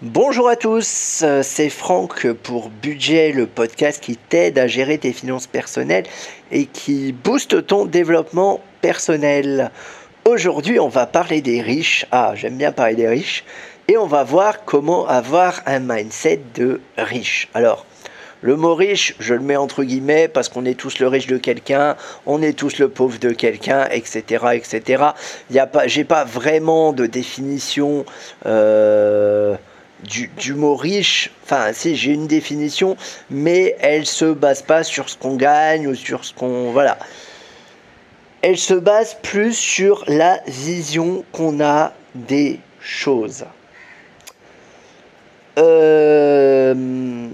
Bonjour à tous, c'est Franck pour Budget, le podcast qui t'aide à gérer tes finances personnelles et qui booste ton développement personnel. Aujourd'hui, on va parler des riches. Ah, j'aime bien parler des riches. Et on va voir comment avoir un mindset de riche. Alors, le mot riche, je le mets entre guillemets parce qu'on est tous le riche de quelqu'un, on est tous le pauvre de quelqu'un, etc., etc. Il y a pas, j'ai pas vraiment de définition euh, du, du, mot riche. Enfin, si j'ai une définition, mais elle se base pas sur ce qu'on gagne ou sur ce qu'on voilà. Elle se base plus sur la vision qu'on a des choses. Euh,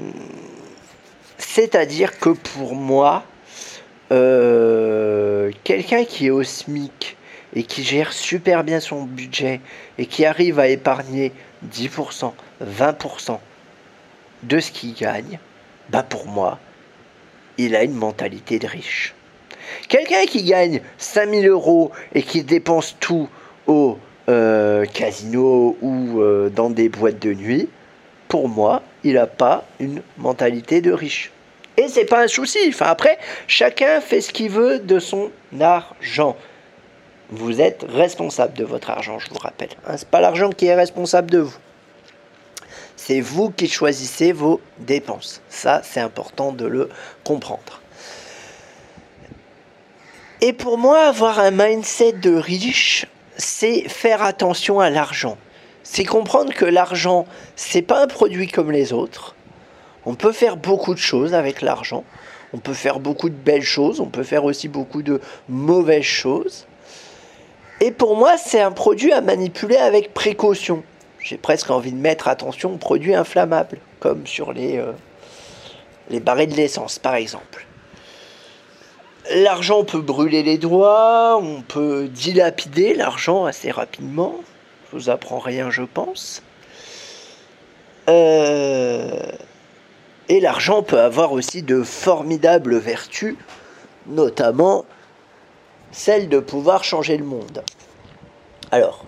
c'est-à-dire que pour moi, euh, quelqu'un qui est au SMIC et qui gère super bien son budget et qui arrive à épargner 10%, 20% de ce qu'il gagne, bah pour moi, il a une mentalité de riche. Quelqu'un qui gagne 5000 euros et qui dépense tout au euh, casino ou euh, dans des boîtes de nuit, pour moi, il n'a pas une mentalité de riche. Et c'est pas un souci. Enfin, après, chacun fait ce qu'il veut de son argent. Vous êtes responsable de votre argent, je vous rappelle. Hein, c'est pas l'argent qui est responsable de vous. C'est vous qui choisissez vos dépenses. Ça, c'est important de le comprendre. Et pour moi, avoir un mindset de riche, c'est faire attention à l'argent. C'est comprendre que l'argent, c'est pas un produit comme les autres on peut faire beaucoup de choses avec l'argent. On peut faire beaucoup de belles choses. On peut faire aussi beaucoup de mauvaises choses. Et pour moi, c'est un produit à manipuler avec précaution. J'ai presque envie de mettre attention aux produits inflammables, comme sur les, euh, les de l'essence, par exemple. L'argent peut brûler les doigts, on peut dilapider l'argent assez rapidement. Je vous apprends rien, je pense. Euh, et l'argent peut avoir aussi de formidables vertus, notamment celle de pouvoir changer le monde. Alors,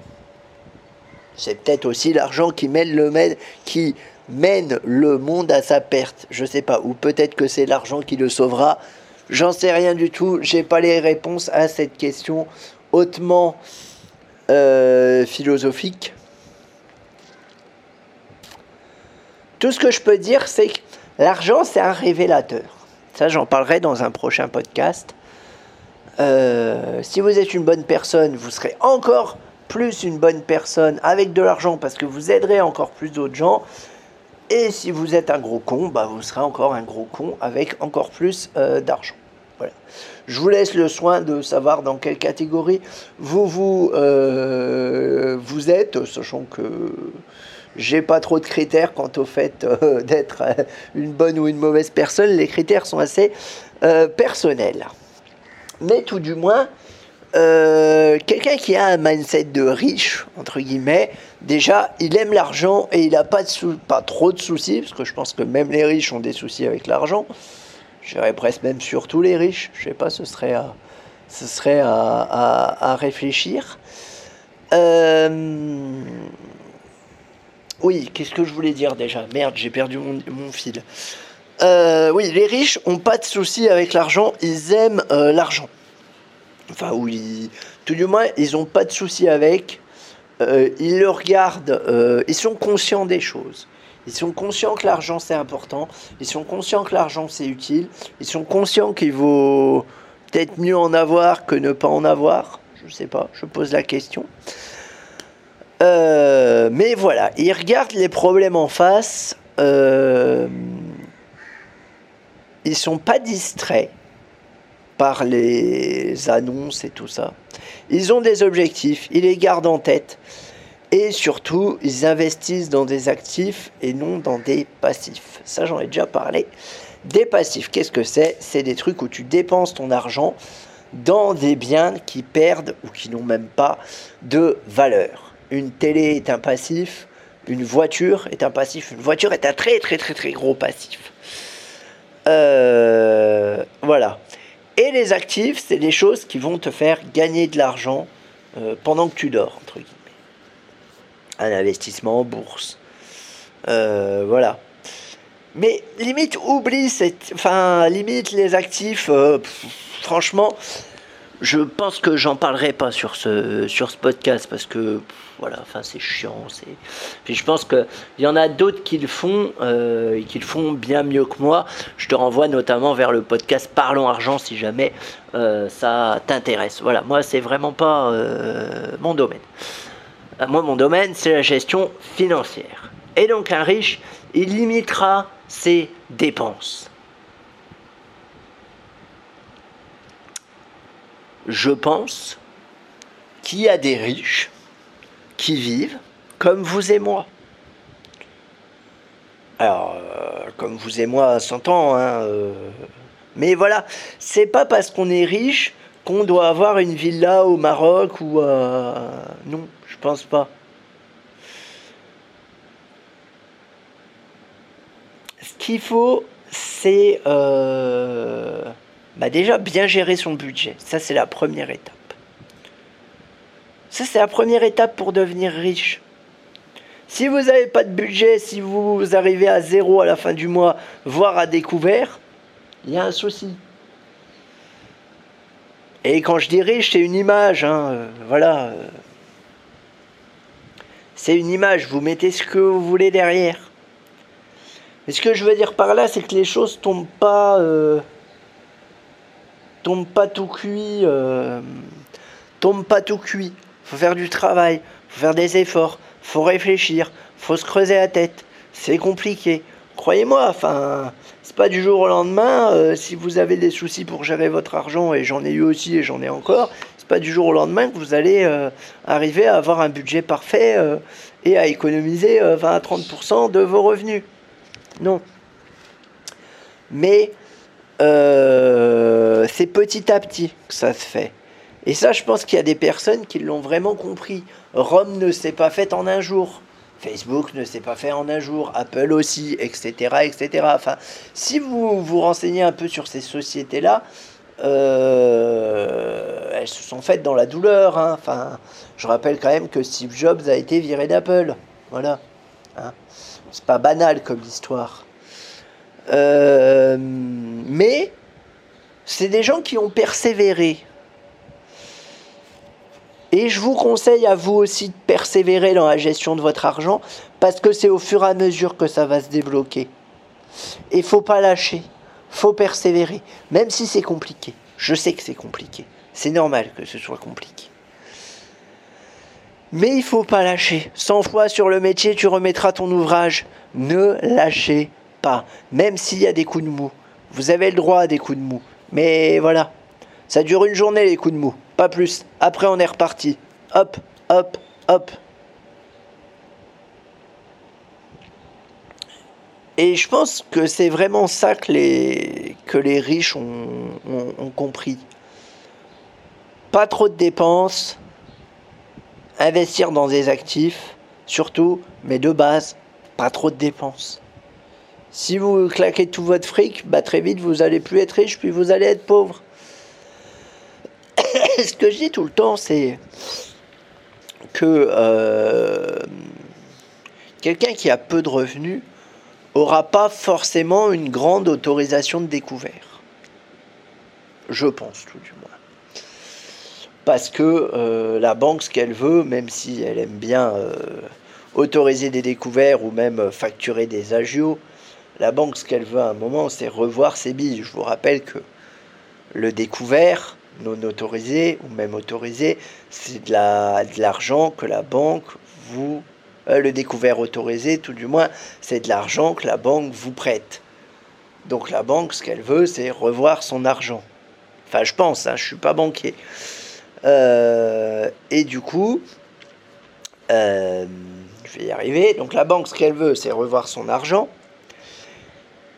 c'est peut-être aussi l'argent qui mène le, monde à sa perte. Je ne sais pas. Ou peut-être que c'est l'argent qui le sauvera. J'en sais rien du tout. J'ai pas les réponses à cette question hautement euh, philosophique. Tout ce que je peux dire, c'est que L'argent, c'est un révélateur. Ça, j'en parlerai dans un prochain podcast. Euh, si vous êtes une bonne personne, vous serez encore plus une bonne personne avec de l'argent parce que vous aiderez encore plus d'autres gens. Et si vous êtes un gros con, bah vous serez encore un gros con avec encore plus euh, d'argent. Voilà. Je vous laisse le soin de savoir dans quelle catégorie vous vous, euh, vous êtes, sachant que j'ai pas trop de critères quant au fait d'être une bonne ou une mauvaise personne. Les critères sont assez personnels. Mais tout du moins, quelqu'un qui a un mindset de riche, entre guillemets, déjà, il aime l'argent et il n'a pas, pas trop de soucis, parce que je pense que même les riches ont des soucis avec l'argent. Je dirais presque même surtout les riches. Je sais pas, ce serait à, ce serait à, à, réfléchir. Euh, oui, qu'est-ce que je voulais dire déjà? Merde, j'ai perdu mon, fil. Euh, oui, les riches ont pas de soucis avec l'argent, ils aiment euh, l'argent. Enfin, oui, tout du moins, ils ont pas de soucis avec. Euh, ils le regardent, ils sont conscients des choses. Ils sont conscients que l'argent c'est important. Ils sont conscients que l'argent c'est utile. Ils sont conscients qu'il vaut peut-être mieux en avoir que ne pas en avoir. Je sais pas, je pose la question. Mais voilà, ils regardent les problèmes en face. Ils sont pas distraits par les annonces et tout ça. Ils ont des objectifs, ils les gardent en tête. Et surtout, ils investissent dans des actifs et non dans des passifs. Ça, j'en ai déjà parlé. Des passifs, qu'est-ce que c'est? C'est des trucs où tu dépenses ton argent dans des biens qui perdent ou qui n'ont même pas de valeur une télé est un passif, une voiture est un passif, une voiture est un très très très très gros passif. Euh, voilà. Et les actifs, c'est des choses qui vont te faire gagner de l'argent euh, pendant que tu dors, entre guillemets. Un investissement en bourse, voilà. Mais limite, oublie cette. Enfin, limite les actifs. franchement, je pense que j'en parlerai pas sur ce, sur podcast parce que voilà, enfin c'est chiant. C'est... Puis je pense qu'il y en a d'autres qui le font euh, et qui le font bien mieux que moi. Je te renvoie notamment vers le podcast Parlons Argent si jamais euh, ça t'intéresse. Voilà, moi c'est vraiment pas euh, mon domaine. Moi mon domaine c'est la gestion financière. Et donc un riche, il limitera ses dépenses. Je pense qu'il y a des riches qui vivent comme vous et moi. Alors, euh, comme vous et moi, 100 ans, hein, euh, mais voilà, c'est pas parce qu'on est riche qu'on doit avoir une villa au Maroc ou à... Non, je pense pas. Ce qu'il faut, c'est... Euh, bah déjà bien gérer son budget. Ça, c'est la première étape. Ça, c'est la première étape pour devenir riche. Si vous n'avez pas de budget, si vous arrivez à zéro à la fin du mois, voire à découvert, il y a un souci. Et quand je dis riche, c'est une image. Hein, euh, voilà. C'est une image. Vous mettez ce que vous voulez derrière. Mais ce que je veux dire par là, c'est que les choses tombent pas. Euh, tombe pas tout cuit. Euh, tombe pas tout cuit. Faut faire du travail, faut faire des efforts, faut réfléchir, faut se creuser la tête. C'est compliqué. Croyez-moi, enfin, c'est pas du jour au lendemain. Euh, si vous avez des soucis pour gérer votre argent, et j'en ai eu aussi et j'en ai encore, c'est pas du jour au lendemain que vous allez euh, arriver à avoir un budget parfait et à économiser 20 à 30% de vos revenus. Non. Mais euh, c'est petit à petit que ça se fait. Et ça, je pense qu'il y a des personnes qui l'ont vraiment compris. Rome ne s'est pas faite en un jour. Facebook ne s'est pas fait en un jour, Apple aussi, etc., etc. Enfin, si vous vous renseignez un peu sur ces sociétés-là, euh, elles se sont faites dans la douleur. Hein. Enfin, je rappelle quand même que Steve Jobs a été viré d'Apple. Voilà. Hein. C'est pas banal comme histoire. Euh, mais c'est des gens qui ont persévéré. Et je vous conseille à vous aussi de persévérer dans la gestion de votre argent parce que c'est au fur et à mesure que ça va se débloquer. Et faut pas lâcher, faut persévérer, même si c'est compliqué. Je sais que c'est compliqué. C'est normal que ce soit compliqué. Mais il faut pas lâcher. 100 fois sur le métier, tu remettras ton ouvrage. Ne lâchez même s'il y a des coups de mou. Vous avez le droit à des coups de mou. Mais voilà, ça dure une journée les coups de mou, pas plus. Après on est reparti. Hop, hop, hop. Et je pense que c'est vraiment ça que les, riches ont compris. Pas trop de dépenses, investir dans des actifs, surtout, mais de base, pas trop de dépenses. Si vous claquez tout votre fric, bah très vite vous allez plus être riche, puis vous allez être pauvre. Ce que je dis tout le temps, c'est que euh, quelqu'un qui a peu de revenus aura pas forcément une grande autorisation de découvert. Je pense tout du moins. Parce que euh, la banque, ce qu'elle veut, même si elle aime bien euh, autoriser des découverts ou même facturer des agios, la banque, ce qu'elle veut à un moment, c'est revoir ses billes. Je vous rappelle que le découvert, non autorisé ou même autorisé, c'est de l'argent que la banque vous... Euh, le découvert autorisé, tout du moins, c'est de l'argent que la banque vous prête. Donc la banque, ce qu'elle veut, c'est revoir son argent. Enfin, je pense, hein, je suis pas banquier. Euh, et du coup, euh, je vais y arriver. Donc la banque, ce qu'elle veut, c'est revoir son argent.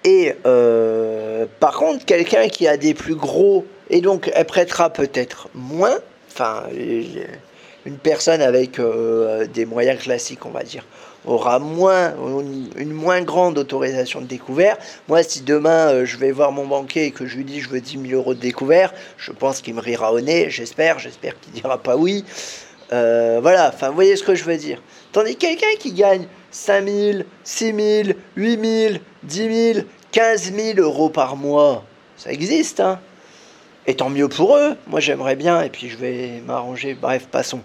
Et euh, par contre, quelqu'un qui a des plus gros, et donc elle prêtera peut-être moins, enfin, une personne avec euh, des moyens classiques, on va dire, aura moins, une moins grande autorisation de découvert. Moi, si demain euh, je vais voir mon banquier et que je lui dis je veux 10 000 euros de découvert, je pense qu'il me rira au nez, j'espère, j'espère qu'il dira pas oui. Euh, voilà, enfin, vous voyez ce que je veux dire. Tandis que quelqu'un qui gagne 5 000, 6 000, 8 000, 10 000, 15 000 euros par mois, ça existe, hein. Et tant mieux pour eux. Moi, j'aimerais bien, et puis je vais m'arranger. Bref, passons.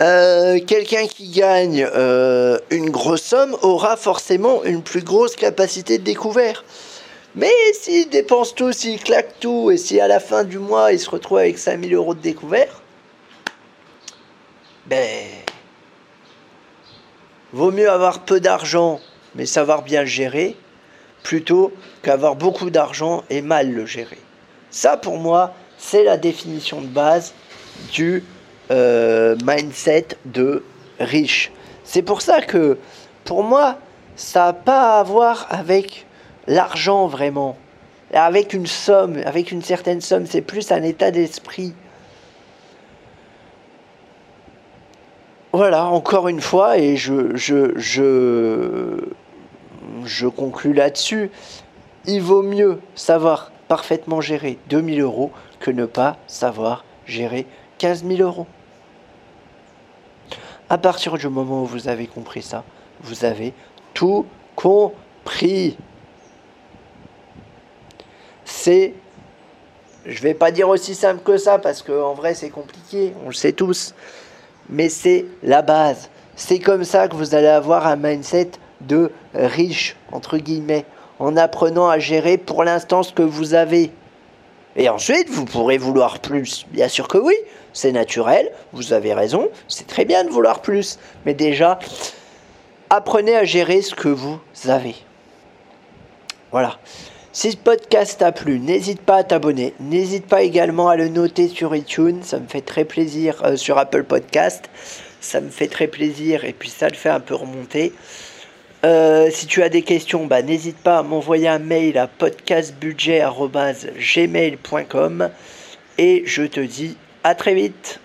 Euh, quelqu'un qui gagne euh, une grosse somme aura forcément une plus grosse capacité de découvert. Mais s'il dépense tout, s'il claque tout, et si à la fin du mois il se retrouve avec 5000 euros de découvert, ben. Vaut mieux avoir peu d'argent, mais savoir bien le gérer, plutôt qu'avoir beaucoup d'argent et mal le gérer. Ça, pour moi, c'est la définition de base du euh, mindset de riche. C'est pour ça que, pour moi, ça n'a pas à voir avec l'argent vraiment. Avec une somme, avec une certaine somme, c'est plus un état d'esprit. Voilà, encore une fois, et je, je, je, je conclus là-dessus, il vaut mieux savoir parfaitement gérer 2000 euros que ne pas savoir gérer 15 000 euros. À partir du moment où vous avez compris ça, vous avez tout compris. C'est, je vais pas dire aussi simple que ça parce qu'en vrai c'est compliqué, on le sait tous, mais c'est la base. C'est comme ça que vous allez avoir un mindset de riche, entre guillemets, en apprenant à gérer pour l'instant ce que vous avez. Et ensuite, vous pourrez vouloir plus. Bien sûr que oui, c'est naturel, vous avez raison, c'est très bien de vouloir plus. Mais déjà, apprenez à gérer ce que vous avez. Voilà. Si ce podcast t'a plu, n'hésite pas à t'abonner. N'hésite pas également à le noter sur iTunes, ça me fait très plaisir, euh, sur Apple Podcast. Ça me fait très plaisir et puis ça le fait un peu remonter. Euh, si tu as des questions, bah, n'hésite pas à m'envoyer un mail à podcastbudget.gmail.com et je te dis à très vite